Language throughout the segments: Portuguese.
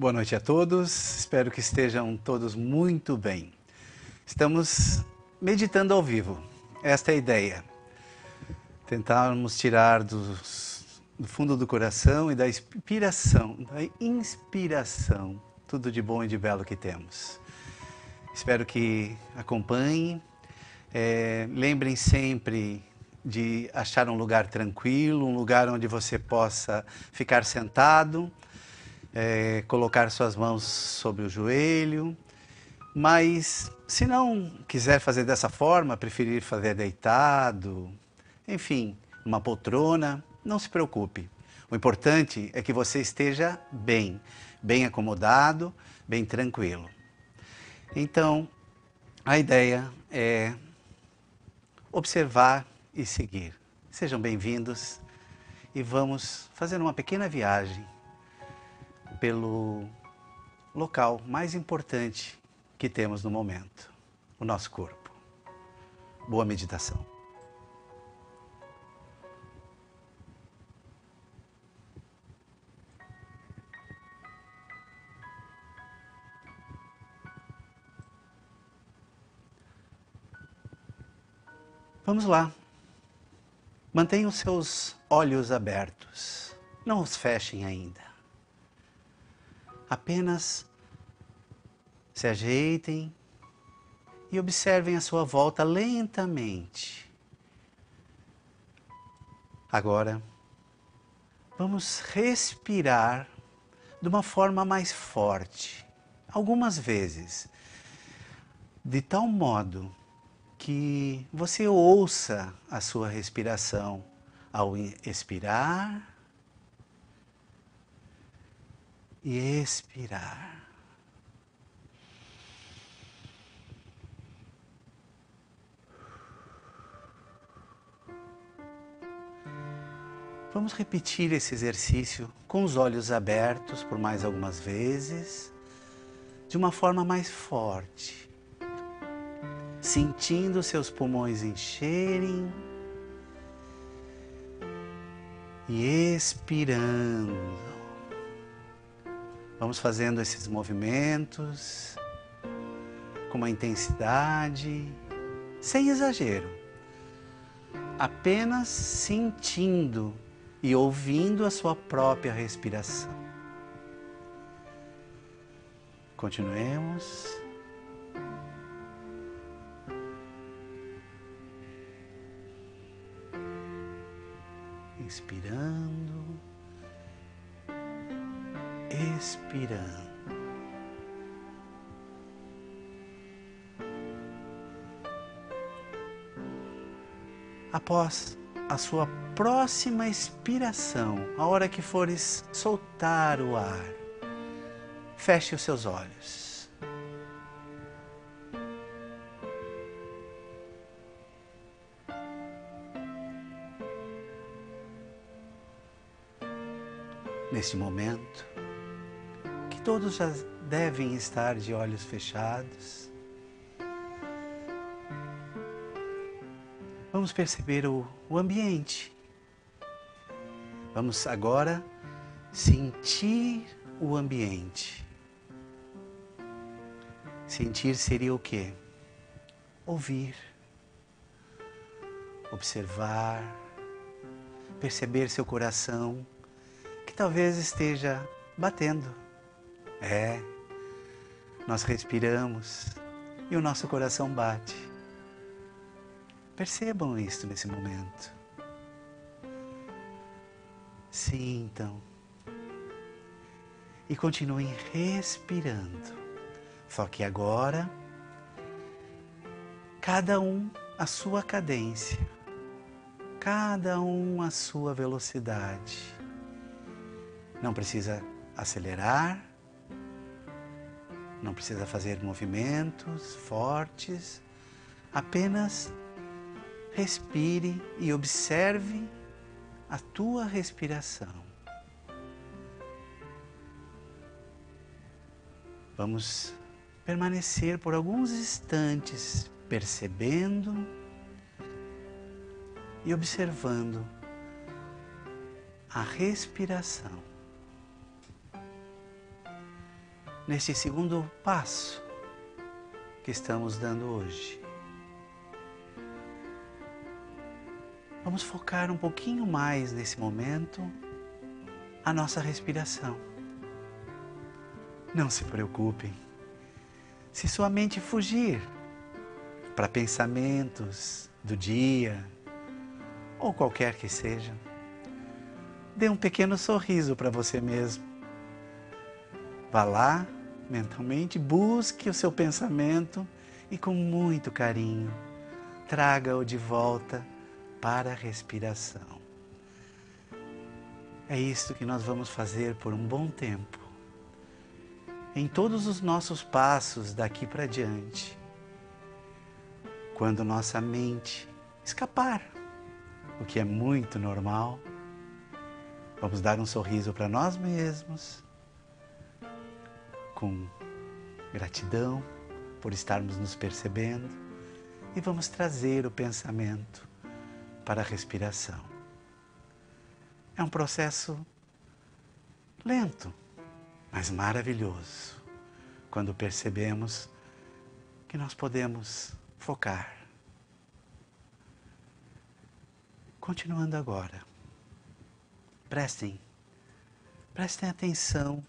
Boa noite a todos, espero que estejam todos muito bem. Estamos meditando ao vivo, esta é a ideia. Tentarmos tirar dos, do fundo do coração e da inspiração, da inspiração, tudo de bom e de belo que temos. Espero que acompanhem. É, lembrem sempre de achar um lugar tranquilo, um lugar onde você possa ficar sentado é, colocar suas mãos sobre o joelho. Mas se não quiser fazer dessa forma, preferir fazer deitado, enfim, uma poltrona, não se preocupe. O importante é que você esteja bem, bem acomodado, bem tranquilo. Então, a ideia é observar e seguir. Sejam bem-vindos e vamos fazer uma pequena viagem pelo local mais importante que temos no momento, o nosso corpo. Boa meditação. Vamos lá. Mantenha os seus olhos abertos. Não os fechem ainda. Apenas se ajeitem e observem a sua volta lentamente. Agora, vamos respirar de uma forma mais forte, algumas vezes, de tal modo que você ouça a sua respiração ao expirar e expirar. Vamos repetir esse exercício com os olhos abertos por mais algumas vezes, de uma forma mais forte, sentindo seus pulmões encherem e expirando. Vamos fazendo esses movimentos com uma intensidade, sem exagero, apenas sentindo e ouvindo a sua própria respiração. Continuemos. Após a sua próxima expiração, a hora que fores soltar o ar, feche os seus olhos. Neste momento, todos já devem estar de olhos fechados. Vamos perceber o, o ambiente. Vamos agora sentir o ambiente. Sentir seria o quê? Ouvir, observar, perceber seu coração que talvez esteja batendo. É, nós respiramos e o nosso coração bate. Percebam isto nesse momento. Sintam. E continuem respirando. Só que agora, cada um a sua cadência, cada um a sua velocidade. Não precisa acelerar, não precisa fazer movimentos fortes, apenas respire e observe a tua respiração. Vamos permanecer por alguns instantes percebendo e observando a respiração. neste segundo passo que estamos dando hoje. Vamos focar um pouquinho mais nesse momento a nossa respiração. Não se preocupem. Se sua mente fugir para pensamentos do dia ou qualquer que seja, dê um pequeno sorriso para você mesmo. Vá lá, mentalmente, busque o seu pensamento e com muito carinho traga-o de volta para a respiração. É isso que nós vamos fazer por um bom tempo. Em todos os nossos passos daqui para diante. Quando nossa mente escapar, o que é muito normal, Vamos dar um sorriso para nós mesmos, com gratidão por estarmos nos percebendo e vamos trazer o pensamento para a respiração. É um processo lento, mas maravilhoso, quando percebemos que nós podemos focar. Continuando agora. Prestem, prestem atenção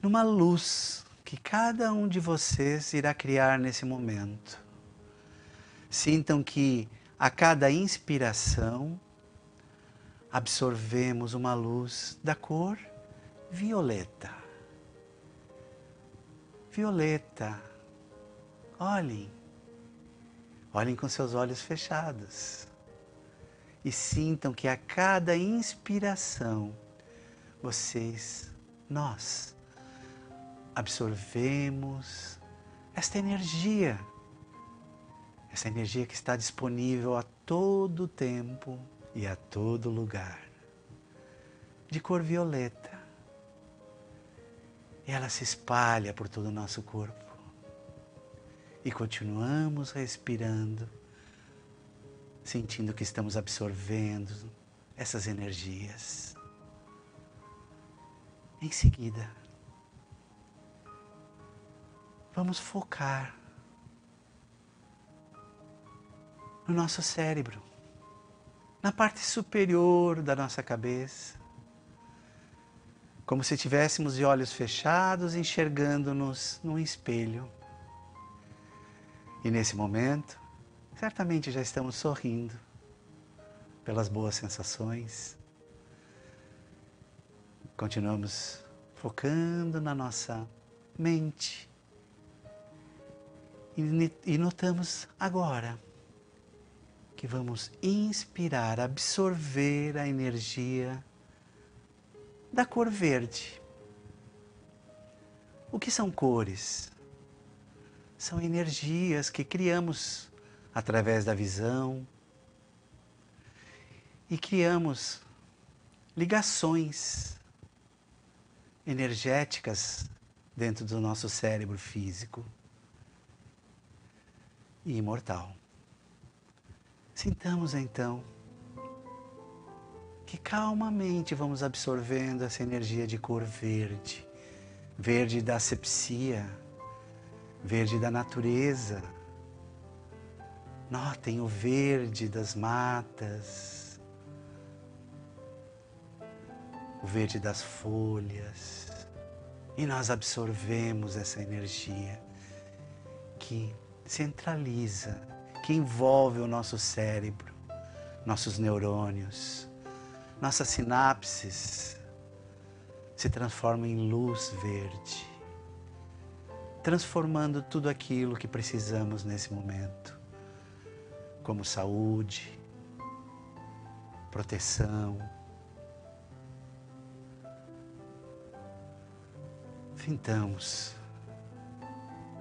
numa luz que cada um de vocês irá criar nesse momento. Sintam que a cada inspiração absorvemos uma luz da cor violeta. Violeta. Olhem. Olhem com seus olhos fechados e sintam que a cada inspiração vocês, nós, absorvemos esta energia, essa energia que está disponível a todo tempo e a todo lugar, de cor violeta. Ela se espalha por todo o nosso corpo. E continuamos respirando sentindo que estamos absorvendo essas energias. Em seguida, vamos focar no nosso cérebro, na parte superior da nossa cabeça, como se tivéssemos de olhos fechados enxergando-nos num espelho. E nesse momento, certamente já estamos sorrindo pelas boas sensações. Continuamos focando na nossa mente e notamos agora que vamos inspirar, absorver a energia da cor verde. O que são cores? São energias que criamos através da visão e criamos ligações energéticas dentro do nosso cérebro físico e imortal. Sintamos então que calmamente vamos absorvendo essa energia de cor verde, verde da asepsia, verde da natureza. Notem o verde das matas, o verde das folhas, e nós absorvemos essa energia que centraliza, que envolve o nosso cérebro, nossos neurônios, nossas sinapses se transformam em luz verde, transformando tudo aquilo que precisamos nesse momento como saúde, proteção. Fintamos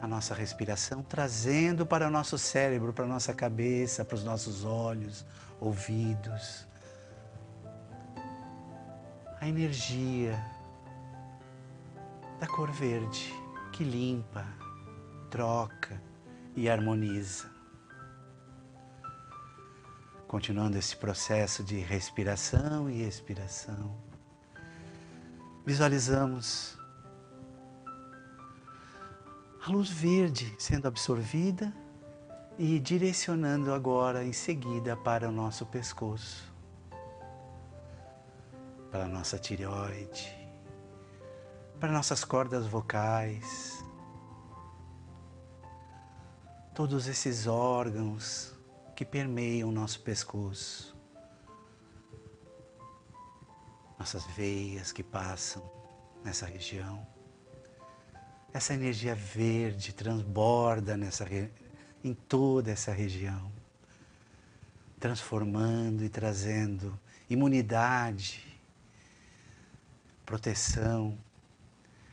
a nossa respiração, trazendo para o nosso cérebro, para a nossa cabeça, para os nossos olhos, ouvidos, a energia da cor verde que limpa, troca e harmoniza. Continuando esse processo de respiração e expiração, visualizamos a luz verde sendo absorvida e direcionando agora em seguida para o nosso pescoço, para a nossa tireoide, para nossas cordas vocais, todos esses órgãos que permeiam o nosso pescoço, nossas veias que passam nessa região. Essa energia verde transborda nessa, em toda essa região, transformando e trazendo imunidade, proteção,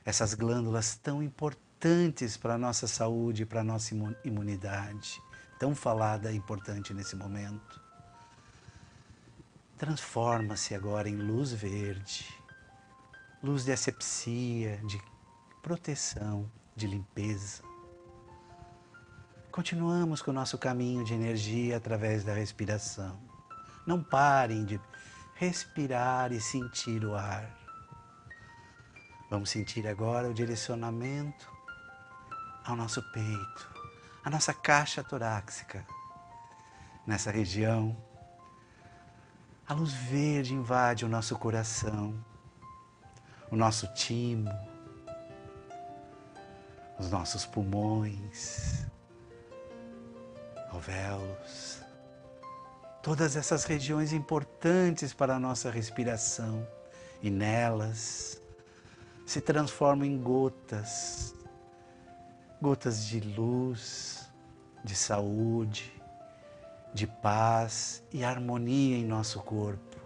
essas glândulas tão importantes para a nossa saúde, para a nossa imunidade, tão falada e importante nesse momento. Transforma-se agora em luz verde, luz de asepsia, de proteção, de limpeza. Continuamos com o nosso caminho de energia através da respiração. Não parem de respirar e sentir o ar. Vamos sentir agora o direcionamento ao nosso peito, à nossa caixa torácica. Nessa região, a luz verde invade o nosso coração, o nosso timo, os nossos pulmões, alvéolos, todas essas regiões importantes para a nossa respiração e nelas se transformam em gotas, gotas de luz, de saúde, de paz e harmonia em nosso corpo.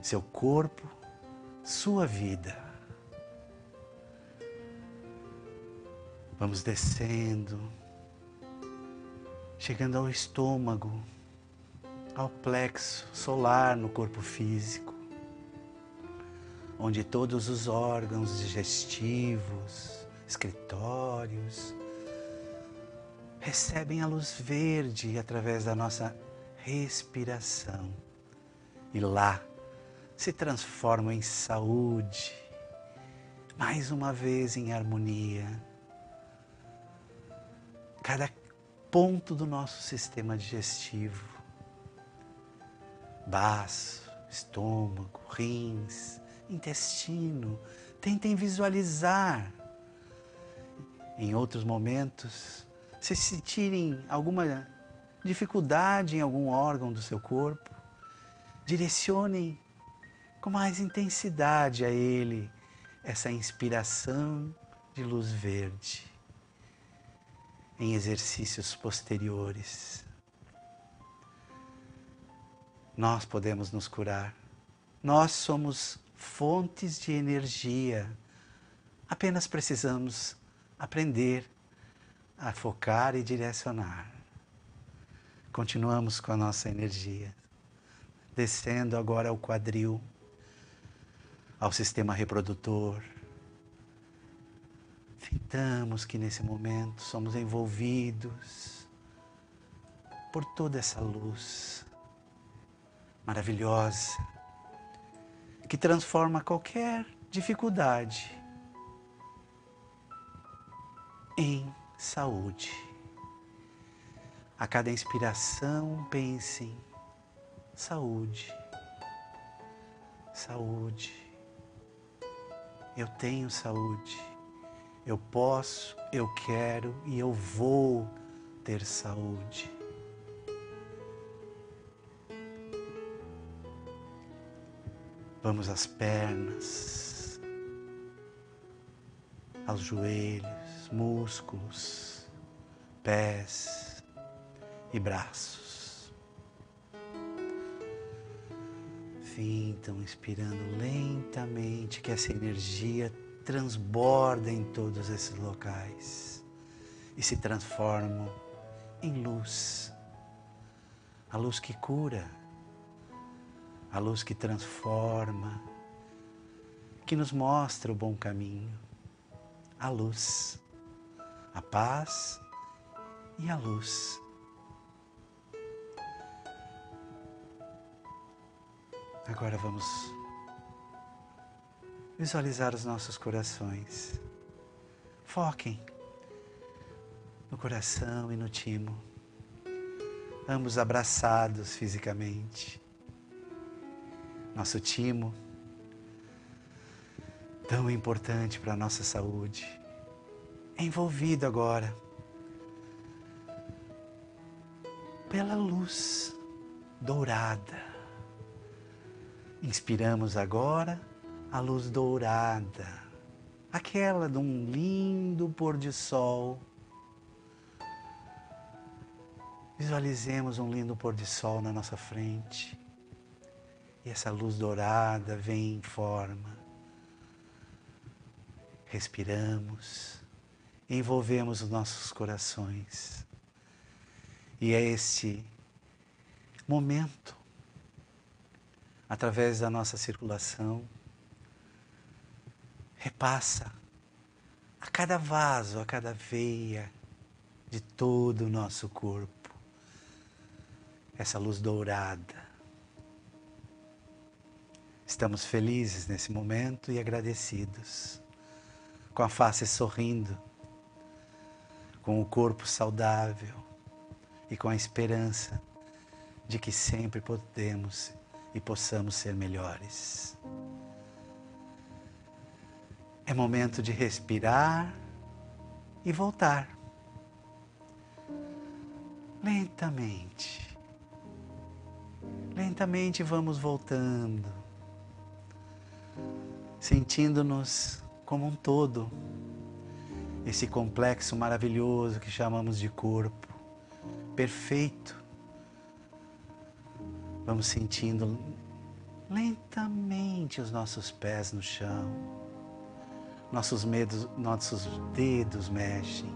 Seu corpo, sua vida. Vamos descendo, chegando ao estômago, ao plexo solar no corpo físico, onde todos os órgãos digestivos, escritórios, recebem a luz verde através da nossa respiração. E lá se transformam em saúde, mais uma vez em harmonia cada ponto do nosso sistema digestivo, baço, estômago, rins, intestino. Tentem visualizar. Em outros momentos, se sentirem alguma dificuldade em algum órgão do seu corpo, direcionem com mais intensidade a ele essa inspiração de luz verde em exercícios posteriores. Nós podemos nos curar. Nós somos fontes de energia. Apenas precisamos aprender a focar e direcionar. Continuamos com a nossa energia, descendo agora ao quadril, ao sistema reprodutor, Fitamos que nesse momento somos envolvidos por toda essa luz maravilhosa que transforma qualquer dificuldade em saúde. A cada inspiração, pense em saúde, saúde. Eu tenho saúde. Eu posso, eu quero e eu vou ter saúde. Vamos às pernas, aos joelhos, músculos, pés e braços. Fintam inspirando lentamente que essa energia transborda em todos esses locais e se transformam em luz. A luz que cura, a luz que transforma, que nos mostra o bom caminho, a luz, a paz e a luz. Agora vamos visualizar os nossos corações. Foquem no coração e no timo, ambos abraçados fisicamente. Nosso timo, tão importante para a nossa saúde, é envolvido agora pela luz dourada. Inspiramos agora a luz dourada, aquela de um lindo pôr de sol. Visualizemos um lindo pôr de sol na nossa frente. E essa luz dourada vem em forma. Respiramos, envolvemos os nossos corações. E é este momento, através da nossa circulação, repassa a cada vaso, a cada veia de todo o nosso corpo, essa luz dourada. Estamos felizes nesse momento e agradecidos, com a face sorrindo, com o corpo saudável e com a esperança de que sempre podemos e possamos ser melhores. É momento de respirar e voltar. Lentamente. Lentamente vamos voltando, sentindo-nos como um todo, esse complexo maravilhoso que chamamos de corpo, perfeito. Vamos sentindo lentamente os nossos pés no chão nossos, medos, nossos dedos mexem,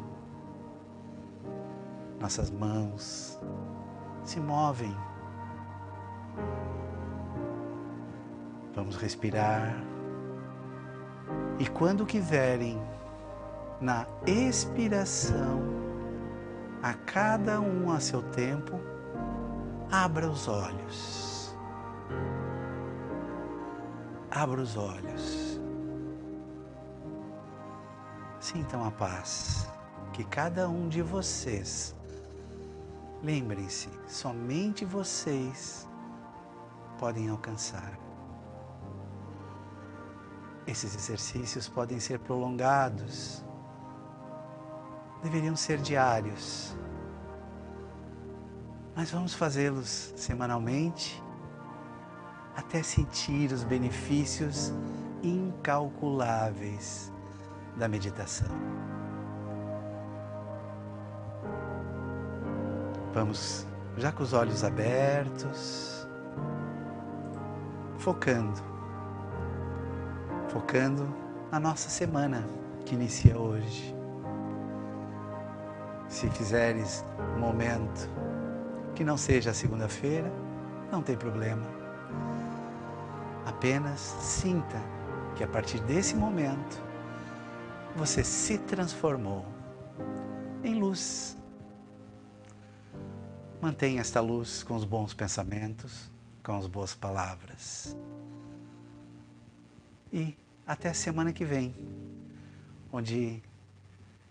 nossas mãos se movem. Vamos respirar. E quando quiserem, na expiração, a cada um a seu tempo, abra os olhos. Abra os olhos. Sintam a paz que cada um de vocês, lembrem-se, somente vocês podem alcançar. Esses exercícios podem ser prolongados, deveriam ser diários, mas vamos fazê-los semanalmente até sentir os benefícios incalculáveis da meditação. Vamos já com os olhos abertos, focando, focando na nossa semana que inicia hoje. Se fizeres um momento que não seja segunda-feira, não tem problema. Apenas sinta que a partir desse momento você se transformou em luz. Mantenha esta luz com os bons pensamentos, com as boas palavras. E até a semana que vem, onde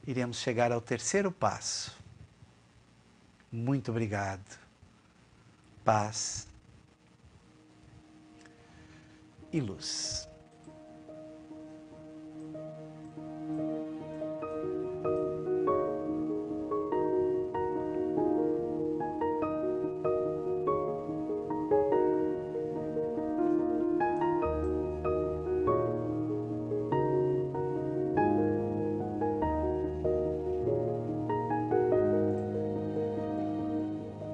iremos chegar ao terceiro passo. Muito obrigado. Paz e luz.